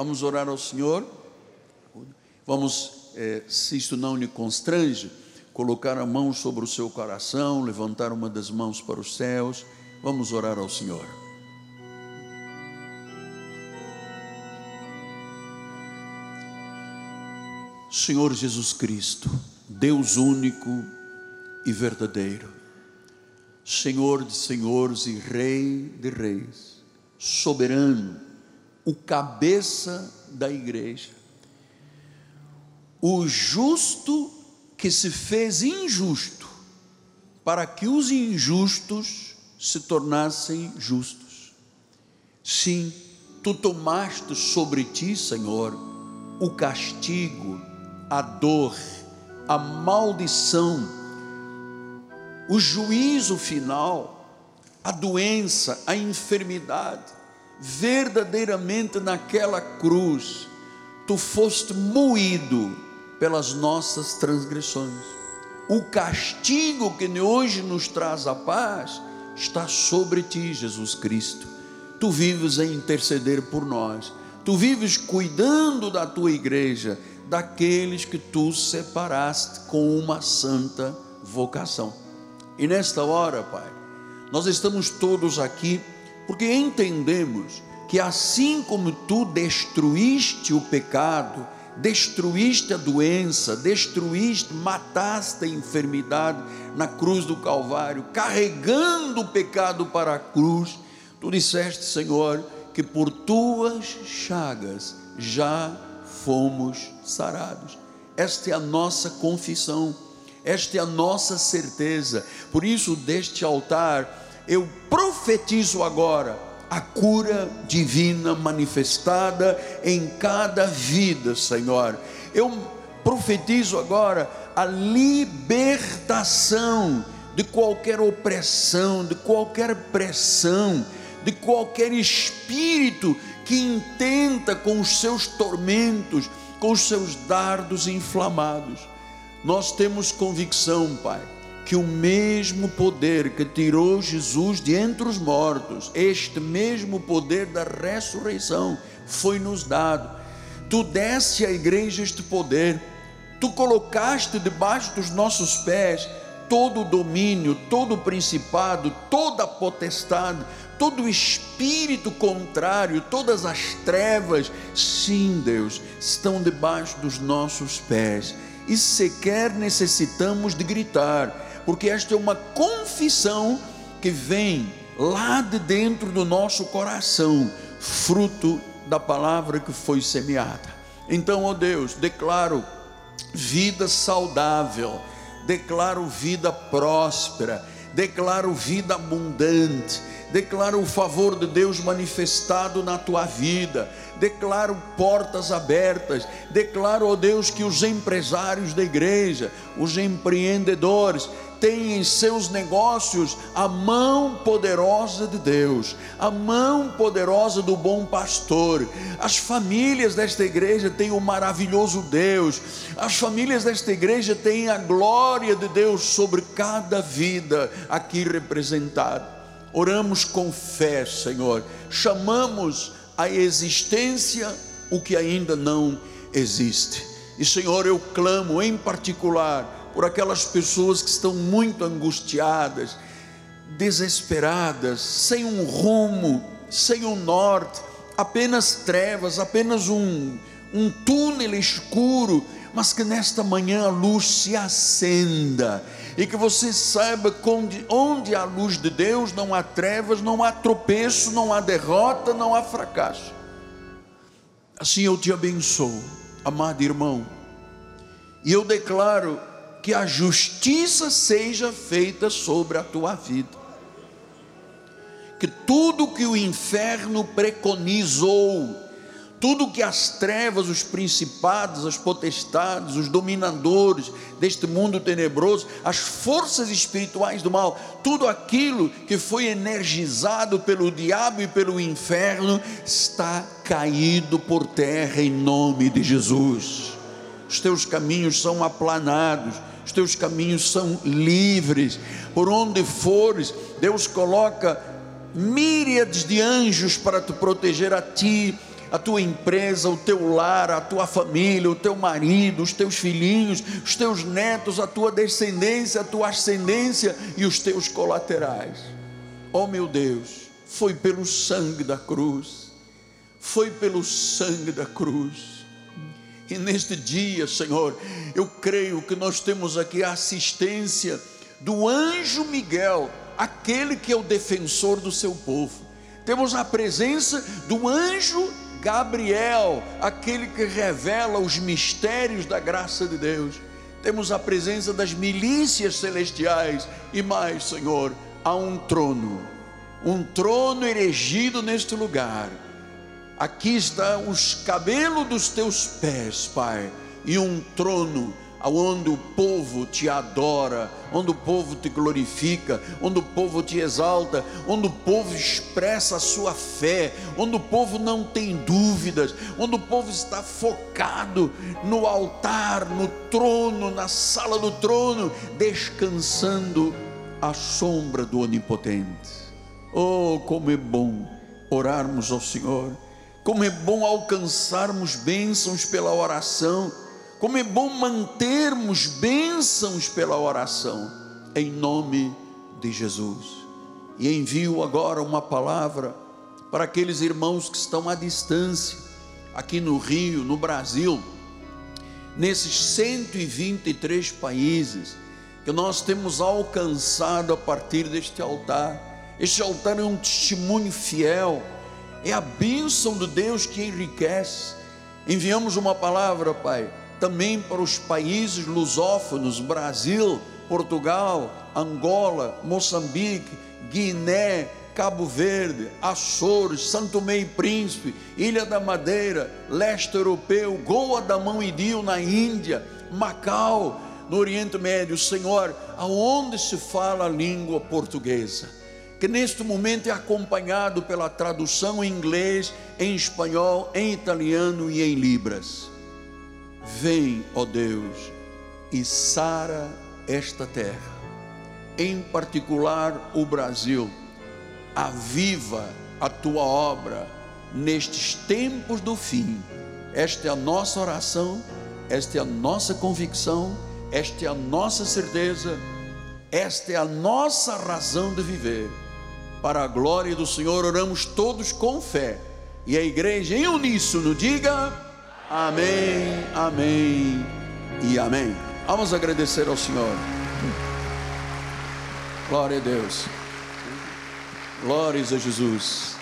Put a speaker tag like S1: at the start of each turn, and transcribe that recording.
S1: Vamos orar ao Senhor. Vamos, eh, se isto não lhe constrange, colocar a mão sobre o seu coração, levantar uma das mãos para os céus. Vamos orar ao Senhor. Senhor Jesus Cristo, Deus único e verdadeiro, Senhor de senhores e Rei de reis, soberano, o cabeça da igreja, o justo que se fez injusto, para que os injustos se tornassem justos. Sim, tu tomaste sobre ti, Senhor, o castigo, a dor, a maldição, o juízo final, a doença, a enfermidade, verdadeiramente naquela cruz, tu foste moído pelas nossas transgressões. O castigo que hoje nos traz a paz está sobre ti, Jesus Cristo. Tu vives a interceder por nós. Tu vives cuidando da tua igreja, daqueles que tu separaste com uma santa vocação. E nesta hora, Pai, nós estamos todos aqui porque entendemos que assim como tu destruíste o pecado, destruíste a doença, destruíste, mataste a enfermidade na cruz do Calvário, carregando o pecado para a cruz. Tu disseste, Senhor, que por tuas chagas já fomos sarados. Esta é a nossa confissão, esta é a nossa certeza. Por isso, deste altar, eu profetizo agora a cura divina manifestada em cada vida, Senhor. Eu profetizo agora a libertação de qualquer opressão, de qualquer pressão, de qualquer espírito que intenta com os seus tormentos, com os seus dardos inflamados. Nós temos convicção, Pai que o mesmo poder que tirou Jesus de entre os mortos, este mesmo poder da ressurreição, foi nos dado. Tu deste à igreja este poder, tu colocaste debaixo dos nossos pés todo o domínio, todo o principado, toda a potestade, todo o espírito contrário, todas as trevas, sim, Deus, estão debaixo dos nossos pés. E sequer necessitamos de gritar, porque esta é uma confissão que vem lá de dentro do nosso coração, fruto da palavra que foi semeada. Então, ó Deus, declaro vida saudável, declaro vida próspera, declaro vida abundante, declaro o favor de Deus manifestado na tua vida, declaro portas abertas, declaro, ó Deus, que os empresários da igreja, os empreendedores, tem em seus negócios a mão poderosa de Deus, a mão poderosa do bom pastor. As famílias desta igreja têm o maravilhoso Deus, as famílias desta igreja têm a glória de Deus sobre cada vida aqui representada. Oramos com fé, Senhor, chamamos a existência o que ainda não existe. E Senhor, eu clamo em particular por aquelas pessoas que estão muito angustiadas, desesperadas, sem um rumo, sem um norte, apenas trevas, apenas um, um túnel escuro, mas que nesta manhã a luz se acenda e que você saiba onde há luz de Deus não há trevas, não há tropeço, não há derrota, não há fracasso. Assim eu te abençoo, amado irmão, e eu declaro que a justiça seja feita sobre a tua vida. Que tudo que o inferno preconizou, tudo que as trevas, os principados, as potestades, os dominadores deste mundo tenebroso, as forças espirituais do mal, tudo aquilo que foi energizado pelo diabo e pelo inferno, está caído por terra em nome de Jesus. Os teus caminhos são aplanados os teus caminhos são livres. Por onde fores, Deus coloca míriades de anjos para te proteger a ti, a tua empresa, o teu lar, a tua família, o teu marido, os teus filhinhos, os teus netos, a tua descendência, a tua ascendência e os teus colaterais. Oh meu Deus, foi pelo sangue da cruz, foi pelo sangue da cruz. E neste dia, Senhor, eu creio que nós temos aqui a assistência do anjo Miguel, aquele que é o defensor do seu povo. Temos a presença do anjo Gabriel, aquele que revela os mistérios da graça de Deus. Temos a presença das milícias celestiais e mais, Senhor, há um trono, um trono erigido neste lugar. Aqui está os cabelos dos teus pés, Pai, e um trono onde o povo te adora, onde o povo te glorifica, onde o povo te exalta, onde o povo expressa a sua fé, onde o povo não tem dúvidas, onde o povo está focado no altar, no trono, na sala do trono, descansando à sombra do Onipotente. Oh, como é bom orarmos ao Senhor, como é bom alcançarmos bênçãos pela oração como é bom mantermos bênçãos pela oração, em nome de Jesus. E envio agora uma palavra para aqueles irmãos que estão à distância, aqui no Rio, no Brasil, nesses 123 países que nós temos alcançado a partir deste altar. Este altar é um testemunho fiel, é a bênção de Deus que enriquece. Enviamos uma palavra, Pai, também para os países lusófonos, Brasil, Portugal, Angola, Moçambique, Guiné, Cabo Verde, Açores, Santo Tomé e Príncipe, Ilha da Madeira, leste europeu, Goa da Mão e Dio na Índia, Macau, no Oriente Médio, Senhor, aonde se fala a língua portuguesa, que neste momento é acompanhado pela tradução em inglês, em espanhol, em italiano e em libras. Vem, ó Deus, e sara esta terra, em particular o Brasil, aviva a tua obra nestes tempos do fim. Esta é a nossa oração, esta é a nossa convicção, esta é a nossa certeza, esta é a nossa razão de viver. Para a glória do Senhor, oramos todos com fé. E a igreja em uníssono diga. Amém, amém e amém. Vamos agradecer ao Senhor. Glória a Deus. Glórias a Jesus.